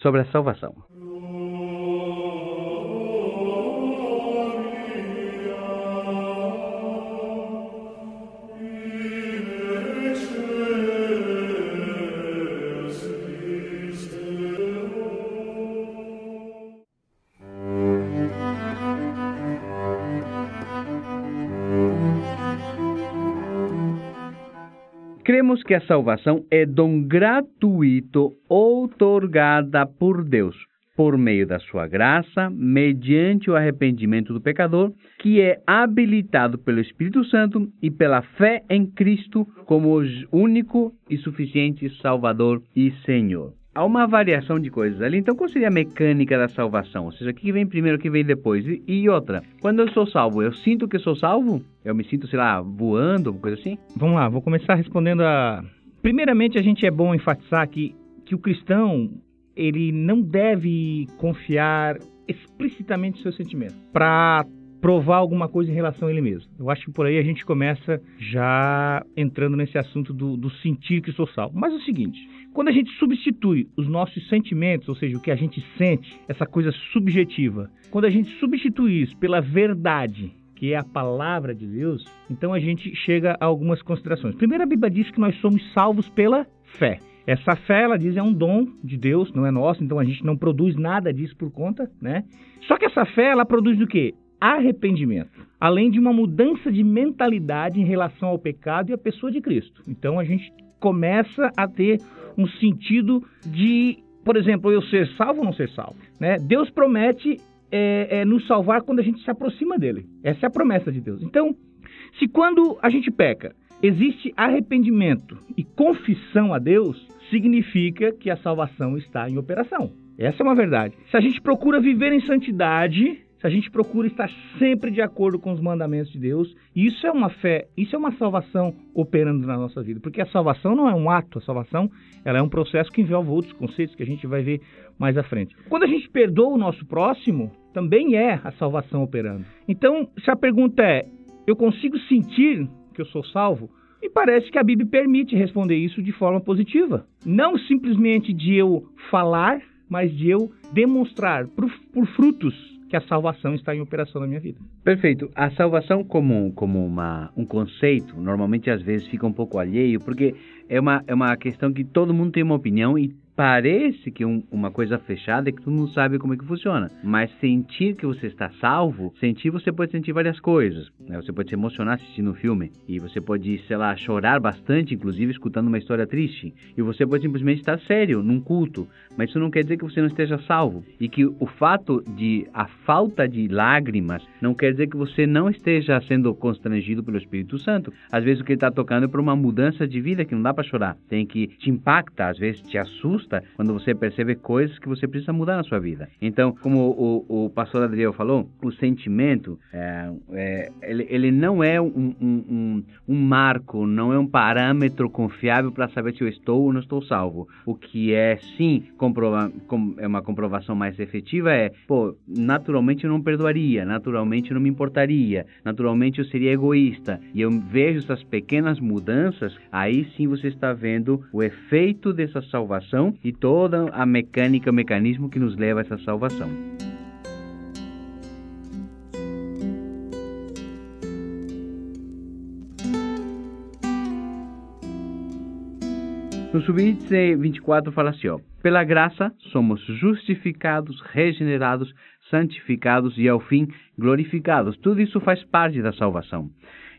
sobre a salvação. Cremos que a salvação é dom gratuito outorgada por Deus, por meio da sua graça, mediante o arrependimento do pecador, que é habilitado pelo Espírito Santo e pela fé em Cristo como único e suficiente Salvador e Senhor há uma variação de coisas ali. Então, qual seria a mecânica da salvação? Ou seja, o que vem primeiro, o que vem depois? E, e, outra, quando eu sou salvo, eu sinto que sou salvo? Eu me sinto, sei lá, voando, coisa assim? Vamos lá, vou começar respondendo a. Primeiramente, a gente é bom enfatizar que, que o cristão ele não deve confiar explicitamente seus sentimentos para provar alguma coisa em relação a ele mesmo. Eu acho que por aí a gente começa já entrando nesse assunto do, do sentir que sou salvo. Mas é o seguinte, quando a gente substitui os nossos sentimentos, ou seja, o que a gente sente, essa coisa subjetiva, quando a gente substitui isso pela verdade, que é a palavra de Deus, então a gente chega a algumas considerações. Primeiro, a Bíblia diz que nós somos salvos pela fé. Essa fé, ela diz, é um dom de Deus, não é nosso, então a gente não produz nada disso por conta, né? Só que essa fé, ela produz o quê? Arrependimento, além de uma mudança de mentalidade em relação ao pecado e à pessoa de Cristo. Então a gente começa a ter um sentido de, por exemplo, eu ser salvo ou não ser salvo. Né? Deus promete é, é, nos salvar quando a gente se aproxima dele. Essa é a promessa de Deus. Então, se quando a gente peca, existe arrependimento e confissão a Deus, significa que a salvação está em operação. Essa é uma verdade. Se a gente procura viver em santidade, se a gente procura estar sempre de acordo com os mandamentos de Deus, isso é uma fé, isso é uma salvação operando na nossa vida, porque a salvação não é um ato, a salvação ela é um processo que envolve outros conceitos que a gente vai ver mais à frente. Quando a gente perdoa o nosso próximo, também é a salvação operando. Então, se a pergunta é, eu consigo sentir que eu sou salvo? E parece que a Bíblia permite responder isso de forma positiva. Não simplesmente de eu falar, mas de eu demonstrar por, por frutos que a salvação está em operação na minha vida. Perfeito. A salvação como, como uma, um conceito, normalmente às vezes fica um pouco alheio, porque é uma, é uma questão que todo mundo tem uma opinião e parece que um, uma coisa fechada é que tu não sabe como é que funciona. Mas sentir que você está salvo, sentir você pode sentir várias coisas. Né? Você pode se emocionar assistindo um filme e você pode, sei lá, chorar bastante, inclusive escutando uma história triste. E você pode simplesmente estar sério num culto, mas isso não quer dizer que você não esteja salvo e que o fato de a falta de lágrimas não quer dizer que você não esteja sendo constrangido pelo Espírito Santo. Às vezes o que ele está tocando é para uma mudança de vida que não dá para chorar, tem que te impacta, às vezes te assusta quando você percebe coisas que você precisa mudar na sua vida. Então, como o, o pastor Adriel falou, o sentimento, é, é, ele, ele, não é um, um, um, marco, não é um parâmetro confiável para saber se eu estou ou não estou salvo. O que é, sim, comprova, com, é uma comprovação mais efetiva é, pô, naturalmente eu não perdoaria, naturalmente eu não me importaria, naturalmente eu seria egoísta. E eu vejo essas pequenas mudanças, aí sim você está vendo o efeito dessa salvação e toda a mecânica, o mecanismo que nos leva a essa salvação. No subíndice 24 fala assim, ó, pela graça somos justificados, regenerados, santificados e ao fim glorificados. Tudo isso faz parte da salvação.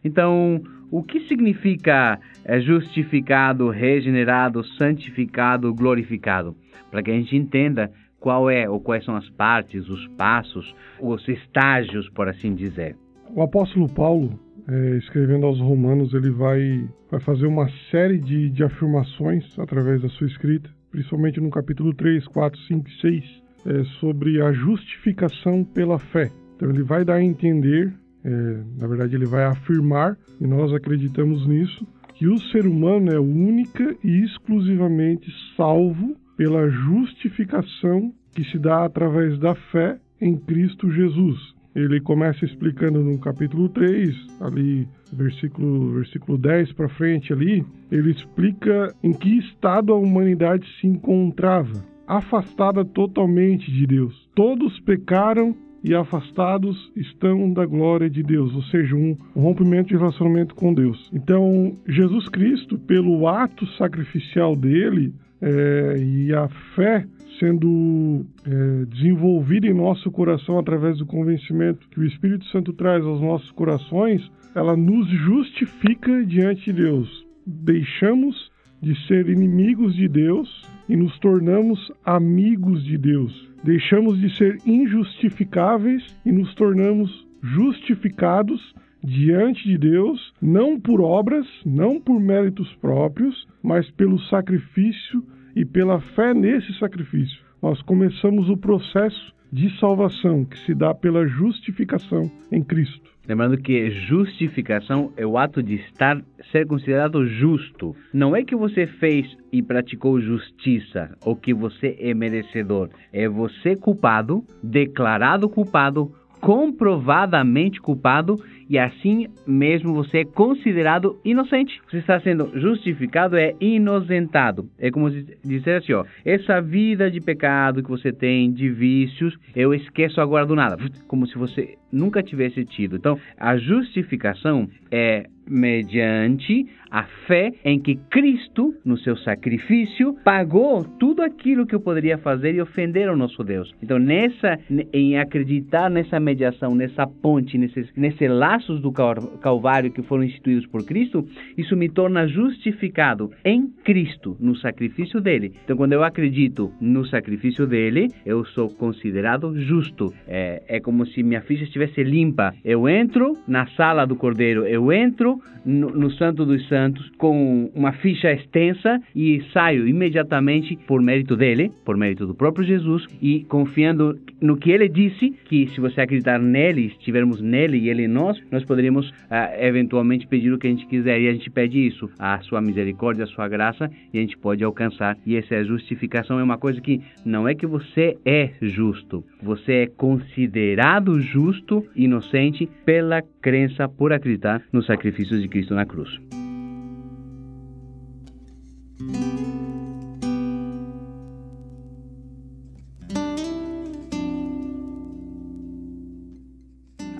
Então, o que significa é, justificado, regenerado, santificado, glorificado? Para que a gente entenda qual é ou quais são as partes, os passos, os estágios, por assim dizer. O apóstolo Paulo, é, escrevendo aos Romanos, ele vai, vai fazer uma série de, de afirmações através da sua escrita, principalmente no capítulo 3, 4, 5 e 6, é, sobre a justificação pela fé. Então ele vai dar a entender é, na verdade, ele vai afirmar, e nós acreditamos nisso, que o ser humano é única e exclusivamente salvo pela justificação que se dá através da fé em Cristo Jesus. Ele começa explicando no capítulo 3, ali, versículo, versículo 10 para frente ali, ele explica em que estado a humanidade se encontrava afastada totalmente de Deus. Todos pecaram e afastados estão da glória de Deus, ou seja, um rompimento de relacionamento com Deus. Então, Jesus Cristo, pelo ato sacrificial dele é, e a fé sendo é, desenvolvida em nosso coração através do convencimento que o Espírito Santo traz aos nossos corações, ela nos justifica diante de Deus. Deixamos de ser inimigos de Deus e nos tornamos amigos de Deus. Deixamos de ser injustificáveis e nos tornamos justificados diante de Deus, não por obras, não por méritos próprios, mas pelo sacrifício e pela fé nesse sacrifício. Nós começamos o processo de salvação que se dá pela justificação em Cristo. Lembrando que justificação é o ato de estar ser considerado justo. Não é que você fez e praticou justiça ou que você é merecedor. É você culpado, declarado culpado, comprovadamente culpado e assim mesmo você é considerado inocente. Você está sendo justificado, é inocentado. É como se dizer assim, ó, essa vida de pecado que você tem, de vícios, eu esqueço agora do nada, como se você nunca tivesse tido. Então, a justificação é mediante a fé em que Cristo, no seu sacrifício, pagou tudo aquilo que eu poderia fazer e ofender ao nosso Deus. Então, nessa, em acreditar nessa mediação, nessa ponte, nesses, nesse laços do Calvário que foram instituídos por Cristo, isso me torna justificado em Cristo, no sacrifício dele. Então, quando eu acredito no sacrifício dele, eu sou considerado justo. É, é como se minha ficha estivesse limpa. Eu entro na sala do Cordeiro, eu entro no, no Santo dos Santos com uma ficha extensa e saio imediatamente por mérito dele, por mérito do próprio Jesus e confiando no que ele disse, que se você acreditar nele, estivermos nele e ele em nós, nós poderíamos ah, eventualmente pedir o que a gente quiser. E a gente pede isso, a sua misericórdia, a sua graça, e a gente pode alcançar. E essa é justificação, é uma coisa que não é que você é justo, você é considerado justo, inocente, pela crença, por acreditar nos sacrifícios de Cristo na cruz.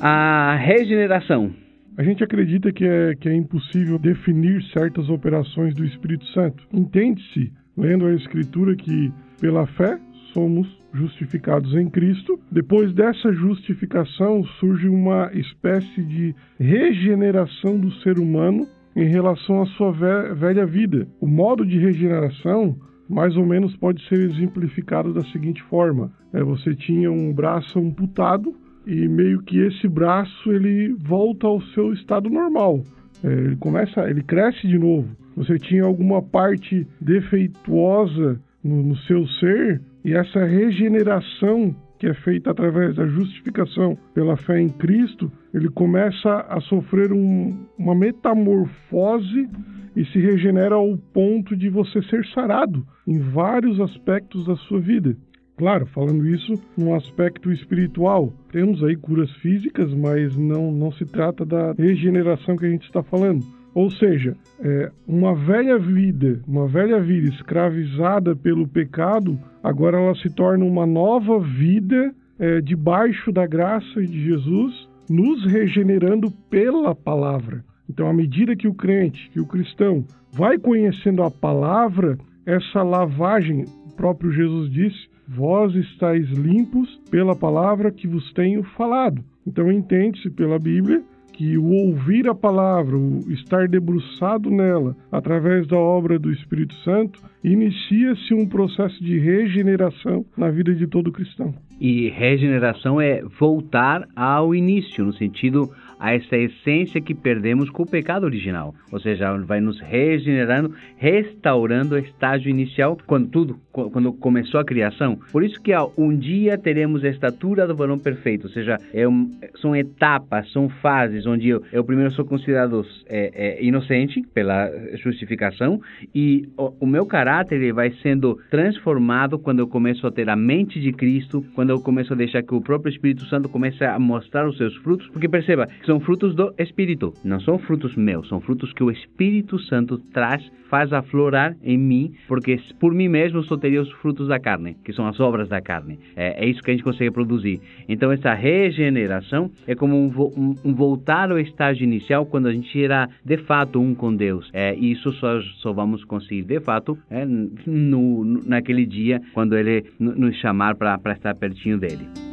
A regeneração. A gente acredita que é, que é impossível definir certas operações do Espírito Santo. Entende-se, lendo a Escritura, que pela fé somos justificados em Cristo. Depois dessa justificação surge uma espécie de regeneração do ser humano em relação à sua velha vida. O modo de regeneração mais ou menos pode ser exemplificado da seguinte forma: é, você tinha um braço amputado e meio que esse braço ele volta ao seu estado normal. É, ele começa, ele cresce de novo. Você tinha alguma parte defeituosa no, no seu ser e essa regeneração que é feita através da justificação pela fé em Cristo, ele começa a sofrer um, uma metamorfose e se regenera ao ponto de você ser sarado em vários aspectos da sua vida. Claro, falando isso num aspecto espiritual, temos aí curas físicas, mas não, não se trata da regeneração que a gente está falando. Ou seja, é, uma velha vida, uma velha vida escravizada pelo pecado, agora ela se torna uma nova vida é, debaixo da graça de Jesus, nos regenerando pela palavra. Então, à medida que o crente, que o cristão, vai conhecendo a palavra, essa lavagem, o próprio Jesus disse, vós estáis limpos pela palavra que vos tenho falado. Então entende-se pela Bíblia que o ouvir a palavra, o estar debruçado nela, através da obra do Espírito Santo, inicia-se um processo de regeneração na vida de todo cristão. E regeneração é voltar ao início, no sentido a essa essência que perdemos com o pecado original. Ou seja, vai nos regenerando, restaurando o estágio inicial quando tudo, quando começou a criação. Por isso que ó, um dia teremos a estatura do varão perfeito. Ou seja, é um, são etapas, são fases onde eu, eu primeiro sou considerado é, é, inocente pela justificação e o, o meu caráter ele vai sendo transformado quando eu começo a ter a mente de Cristo, quando eu começo a deixar que o próprio Espírito Santo comece a mostrar os seus frutos. Porque perceba, são frutos do Espírito, não são frutos meus, são frutos que o Espírito Santo traz, faz aflorar em mim, porque por mim mesmo só teria os frutos da carne, que são as obras da carne. É, é isso que a gente consegue produzir. Então, essa regeneração é como um, um, um, voltar ao estágio inicial quando a gente era de fato um com Deus. É, isso só, só vamos conseguir de fato é, no, naquele dia, quando Ele nos chamar para estar pertinho dele.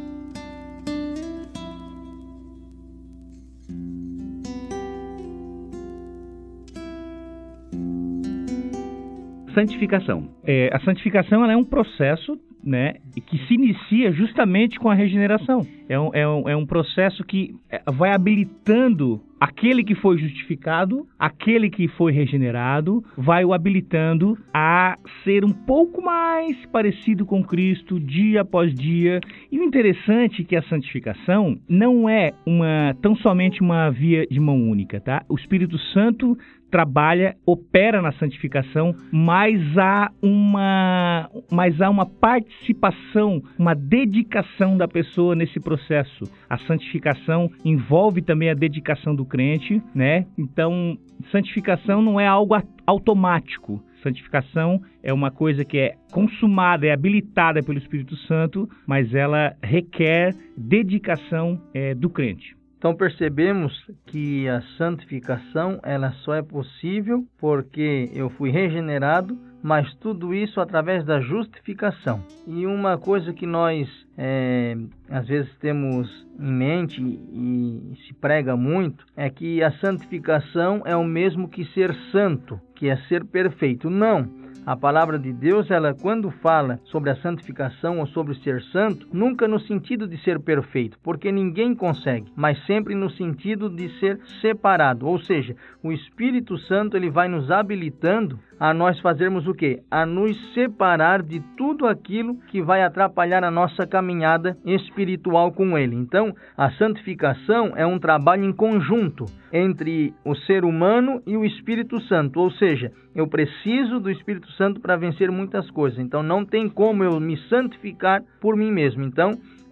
Santificação? É, a santificação é um processo né, que se inicia justamente com a regeneração. É um, é um, é um processo que é, vai habilitando aquele que foi justificado, aquele que foi regenerado, vai o habilitando a ser um pouco mais parecido com Cristo dia após dia. E o interessante é que a santificação não é uma tão somente uma via de mão única, tá? O Espírito Santo trabalha, opera na santificação, mas há uma, mas há uma participação, uma dedicação da pessoa nesse processo. A santificação envolve também a dedicação do crente, né? Então, santificação não é algo automático. Santificação é uma coisa que é consumada, é habilitada pelo Espírito Santo, mas ela requer dedicação é, do crente. Então percebemos que a santificação ela só é possível porque eu fui regenerado, mas tudo isso através da justificação. E uma coisa que nós é, às vezes temos em mente e se prega muito é que a santificação é o mesmo que ser santo, que é ser perfeito. Não. A palavra de Deus, ela quando fala sobre a santificação ou sobre ser santo, nunca no sentido de ser perfeito, porque ninguém consegue, mas sempre no sentido de ser separado. Ou seja, o Espírito Santo ele vai nos habilitando a nós fazermos o quê? A nos separar de tudo aquilo que vai atrapalhar a nossa caminhada espiritual com ele. Então, a santificação é um trabalho em conjunto entre o ser humano e o Espírito Santo, ou seja, eu preciso do Espírito Santo para vencer muitas coisas. Então não tem como eu me santificar por mim mesmo. Então,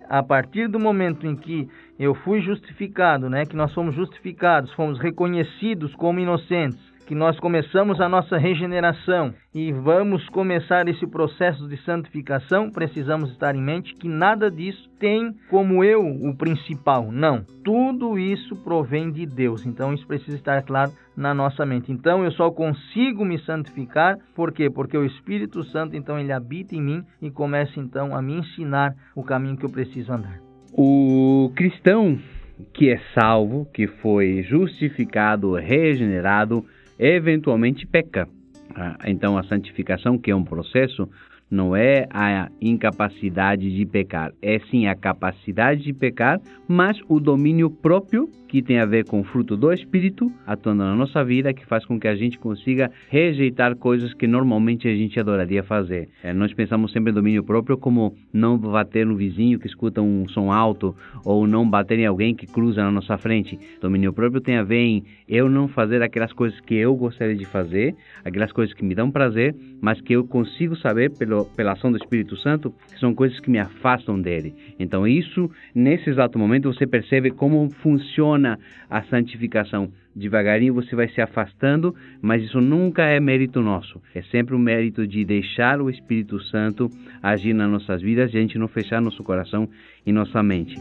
a partir do momento em que eu fui justificado, né, que nós fomos justificados, fomos reconhecidos como inocentes, que nós começamos a nossa regeneração e vamos começar esse processo de santificação, precisamos estar em mente que nada disso tem como eu o principal. Não, tudo isso provém de Deus. Então isso precisa estar claro na nossa mente. Então eu só consigo me santificar, por quê? Porque o Espírito Santo então ele habita em mim e começa então a me ensinar o caminho que eu preciso andar. O cristão que é salvo, que foi justificado, regenerado, eventualmente peca. Ah, então, a santificação, que é um processo, não é a incapacidade de pecar, é sim a capacidade de pecar, mas o domínio próprio que tem a ver com o fruto do Espírito atuando na nossa vida, que faz com que a gente consiga rejeitar coisas que normalmente a gente adoraria fazer. É, nós pensamos sempre em domínio próprio como não bater no vizinho que escuta um som alto ou não bater em alguém que cruza na nossa frente. Domínio próprio tem a ver em eu não fazer aquelas coisas que eu gostaria de fazer, aquelas coisas que me dão prazer, mas que eu consigo saber pelo, pela ação do Espírito Santo são coisas que me afastam dele. Então, isso, nesse exato momento, você percebe como funciona a santificação. Devagarinho você vai se afastando, mas isso nunca é mérito nosso. É sempre o mérito de deixar o Espírito Santo agir nas nossas vidas e a gente não fechar nosso coração e nossa mente.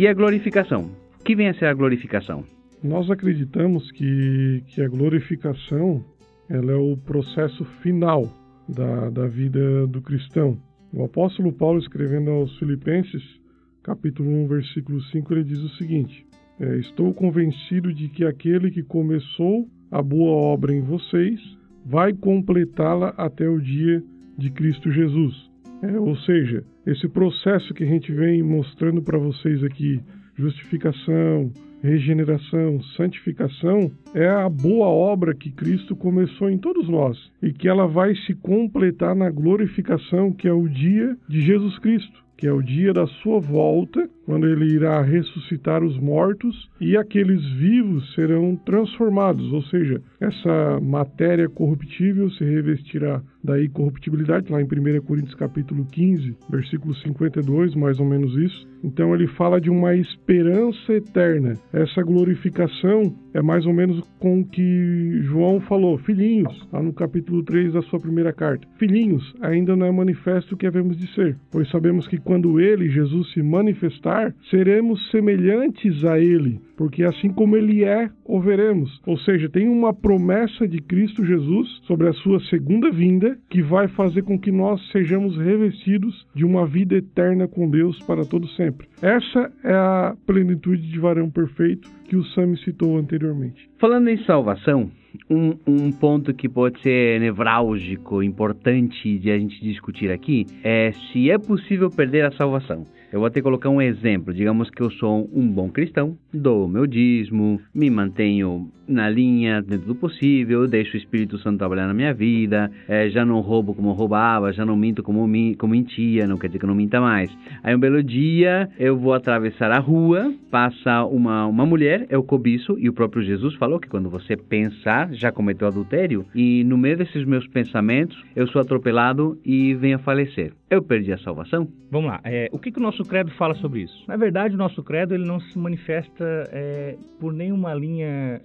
E a glorificação? O que vem a ser a glorificação? Nós acreditamos que, que a glorificação ela é o processo final da, da vida do cristão. O apóstolo Paulo, escrevendo aos Filipenses, capítulo 1, versículo 5, ele diz o seguinte: é, Estou convencido de que aquele que começou a boa obra em vocês vai completá-la até o dia de Cristo Jesus. É, ou seja, esse processo que a gente vem mostrando para vocês aqui, justificação, regeneração, santificação é a boa obra que Cristo começou em todos nós e que ela vai se completar na glorificação, que é o dia de Jesus Cristo, que é o dia da sua volta, quando ele irá ressuscitar os mortos e aqueles vivos serão transformados, ou seja, essa matéria corruptível se revestirá da incorruptibilidade, lá em 1 Coríntios capítulo 15, versículo 52, mais ou menos isso. Então ele fala de uma esperança eterna. Essa glorificação é mais ou menos com o que João falou, filhinhos, lá no capítulo 3 da sua primeira carta. Filhinhos, ainda não é manifesto o que havemos de ser, pois sabemos que quando ele, Jesus, se manifestar, seremos semelhantes a ele, porque assim como ele é, o veremos. Ou seja, tem uma promessa de Cristo Jesus sobre a sua segunda vinda que vai fazer com que nós sejamos revestidos de uma vida eterna com Deus para todo sempre. Essa é a plenitude de varão perfeito que o Sam citou anteriormente. Falando em salvação, um, um, ponto que pode ser nevrálgico, importante de a gente discutir aqui, é se é possível perder a salvação. Eu vou até colocar um exemplo. Digamos que eu sou um bom cristão, dou meu dízimo, me mantenho na linha dentro do possível, deixo o Espírito Santo trabalhar na minha vida, é, já não roubo como roubava, já não minto como, mi, como mentia, não quer dizer que eu não minta mais. Aí um belo dia eu vou atravessar a rua, passa uma, uma mulher, eu cobiço, e o próprio Jesus falou que quando você pensar, já cometeu adultério, e no meio desses meus pensamentos eu sou atropelado e venho a falecer. Eu perdi a salvação? Vamos lá. É, o que, que o nosso credo fala sobre isso? Na verdade, o nosso credo ele não se manifesta é, por nenhuma linha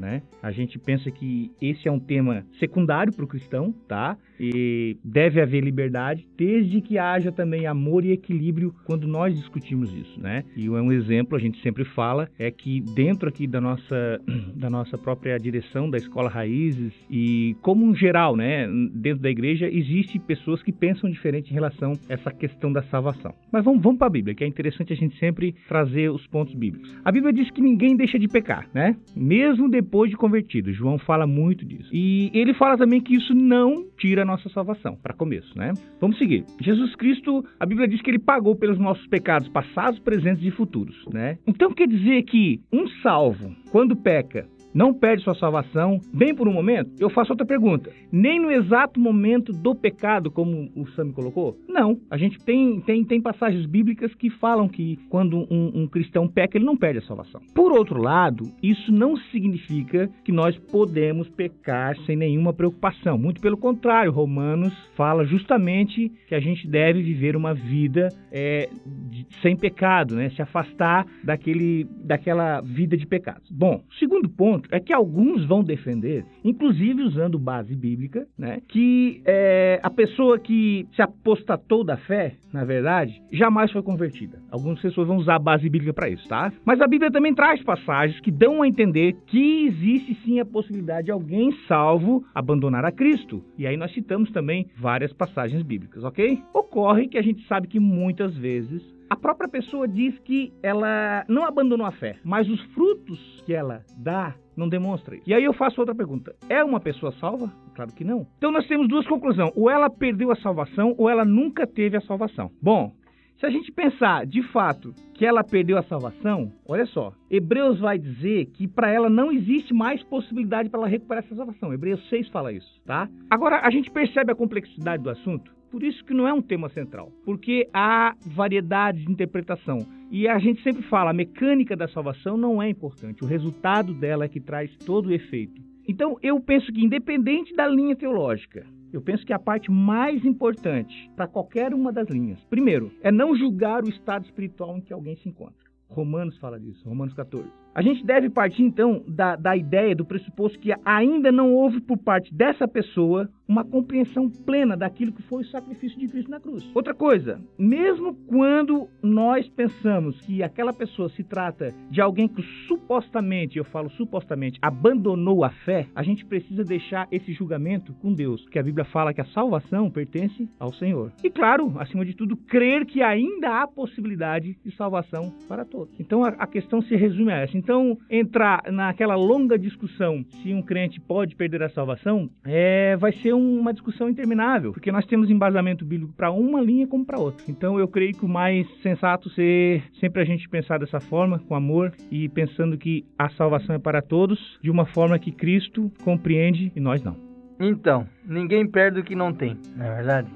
né? A gente pensa que esse é um tema secundário para o cristão, tá? E deve haver liberdade, desde que haja também amor e equilíbrio quando nós discutimos isso, né? E um exemplo, a gente sempre fala, é que dentro aqui da nossa, da nossa própria direção da Escola Raízes e como um geral, né? Dentro da igreja, existe pessoas que pensam diferente em relação a essa questão da salvação. Mas vamos, vamos para a Bíblia, que é interessante a gente sempre trazer os pontos bíblicos. A Bíblia diz que ninguém deixa de pecar, né? Mesmo depois de convertido. João fala muito disso. E ele fala também que isso não tira nossa salvação, para começo, né? Vamos seguir. Jesus Cristo, a Bíblia diz que ele pagou pelos nossos pecados passados, presentes e futuros, né? Então quer dizer que um salvo, quando peca, não perde sua salvação, bem por um momento? Eu faço outra pergunta. Nem no exato momento do pecado, como o Sam colocou? Não. A gente tem, tem, tem passagens bíblicas que falam que quando um, um cristão peca, ele não perde a salvação. Por outro lado, isso não significa que nós podemos pecar sem nenhuma preocupação. Muito pelo contrário, Romanos fala justamente que a gente deve viver uma vida é, de, sem pecado, né? se afastar daquele, daquela vida de pecados. Bom, segundo ponto é que alguns vão defender, inclusive usando base bíblica, né, que é, a pessoa que se apostatou da fé, na verdade, jamais foi convertida. Algumas pessoas vão usar a base bíblica para isso, tá? Mas a Bíblia também traz passagens que dão a entender que existe sim a possibilidade de alguém salvo abandonar a Cristo. E aí nós citamos também várias passagens bíblicas, ok? Ocorre que a gente sabe que muitas vezes a própria pessoa diz que ela não abandonou a fé, mas os frutos que ela dá não demonstra isso. E aí eu faço outra pergunta: é uma pessoa salva? Claro que não. Então nós temos duas conclusões: ou ela perdeu a salvação, ou ela nunca teve a salvação. Bom, se a gente pensar de fato que ela perdeu a salvação, olha só, Hebreus vai dizer que para ela não existe mais possibilidade para ela recuperar essa salvação. Hebreus 6 fala isso, tá? Agora a gente percebe a complexidade do assunto. Por isso que não é um tema central, porque há variedade de interpretação. E a gente sempre fala, a mecânica da salvação não é importante, o resultado dela é que traz todo o efeito. Então, eu penso que independente da linha teológica, eu penso que a parte mais importante para qualquer uma das linhas, primeiro, é não julgar o estado espiritual em que alguém se encontra. Romanos fala disso, Romanos 14. A gente deve partir então da, da ideia, do pressuposto que ainda não houve por parte dessa pessoa uma compreensão plena daquilo que foi o sacrifício de Cristo na cruz. Outra coisa, mesmo quando nós pensamos que aquela pessoa se trata de alguém que supostamente, eu falo supostamente, abandonou a fé, a gente precisa deixar esse julgamento com Deus, porque a Bíblia fala que a salvação pertence ao Senhor. E claro, acima de tudo, crer que ainda há possibilidade de salvação para todos. Então a, a questão se resume a essa. Então, entrar naquela longa discussão se um crente pode perder a salvação, é, vai ser uma discussão interminável, porque nós temos embasamento bíblico para uma linha como para outra. Então eu creio que o mais sensato ser sempre a gente pensar dessa forma, com amor e pensando que a salvação é para todos, de uma forma que Cristo compreende e nós não. Então, ninguém perde o que não tem, não é verdade?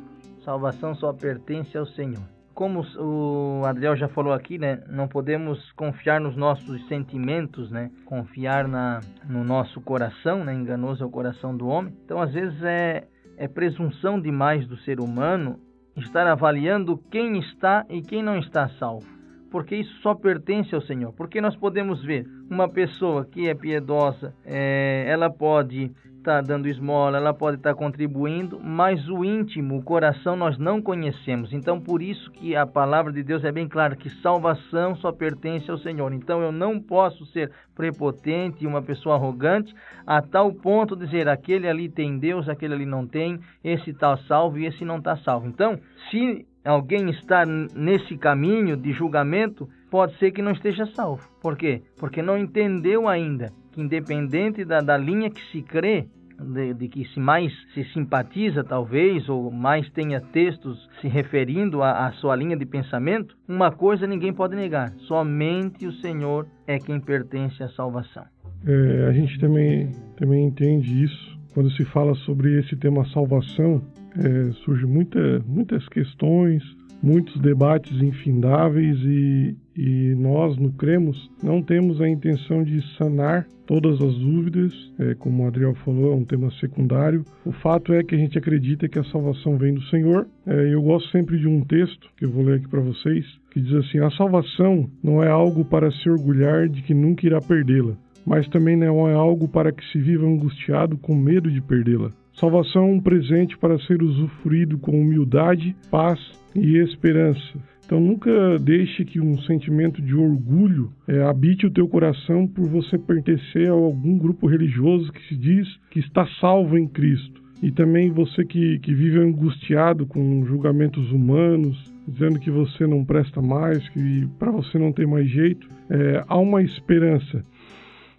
Salvação só pertence ao Senhor. Como o Adriel já falou aqui, né, não podemos confiar nos nossos sentimentos, né, confiar na, no nosso coração, né, enganoso é o coração do homem. Então, às vezes é, é presunção demais do ser humano estar avaliando quem está e quem não está salvo, porque isso só pertence ao Senhor. Porque nós podemos ver uma pessoa que é piedosa, é, ela pode estar tá dando esmola, ela pode estar tá contribuindo, mas o íntimo, o coração nós não conhecemos. Então, por isso que a palavra de Deus é bem clara que salvação só pertence ao Senhor. Então, eu não posso ser prepotente uma pessoa arrogante a tal ponto de dizer aquele ali tem Deus, aquele ali não tem, esse está salvo e esse não está salvo. Então, se alguém está nesse caminho de julgamento, pode ser que não esteja salvo. Por quê? Porque não entendeu ainda que independente da, da linha que se crê, de, de, que se mais se simpatiza, talvez, ou mais tenha textos se referindo à, sua linha de pensamento, uma coisa ninguém pode negar: somente o Senhor é quem pertence à salvação. É, a gente também, também entende isso. Quando se fala sobre esse tema salvação, é, surgem muita, muitas questões, muitos debates infindáveis e, e nós, no Cremos, não temos a intenção de sanar todas as dúvidas, é, como o Adriel falou, é um tema secundário. O fato é que a gente acredita que a salvação vem do Senhor. É, eu gosto sempre de um texto que eu vou ler aqui para vocês, que diz assim: A salvação não é algo para se orgulhar de que nunca irá perdê-la, mas também não é algo para que se viva angustiado com medo de perdê-la. Salvação é um presente para ser usufruído com humildade, paz e esperança. Então nunca deixe que um sentimento de orgulho é, habite o teu coração por você pertencer a algum grupo religioso que se diz que está salvo em Cristo. E também você que, que vive angustiado com julgamentos humanos, dizendo que você não presta mais, que para você não tem mais jeito, é, há uma esperança.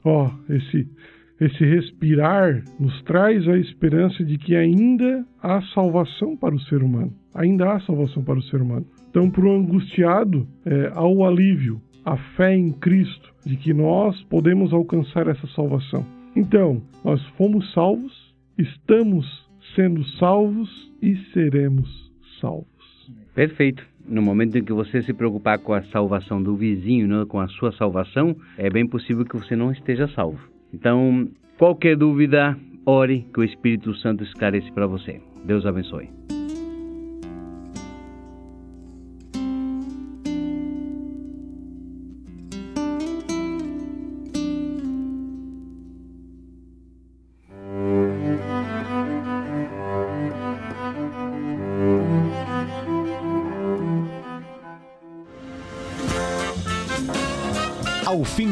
Ó, oh, esse esse respirar nos traz a esperança de que ainda há salvação para o ser humano. Ainda há salvação para o ser humano. Então, para o angustiado, é, há o alívio, a fé em Cristo, de que nós podemos alcançar essa salvação. Então, nós fomos salvos, estamos sendo salvos e seremos salvos. Perfeito. No momento em que você se preocupar com a salvação do vizinho, não com a sua salvação, é bem possível que você não esteja salvo. Então, qualquer dúvida, ore que o Espírito Santo esclarece para você. Deus abençoe.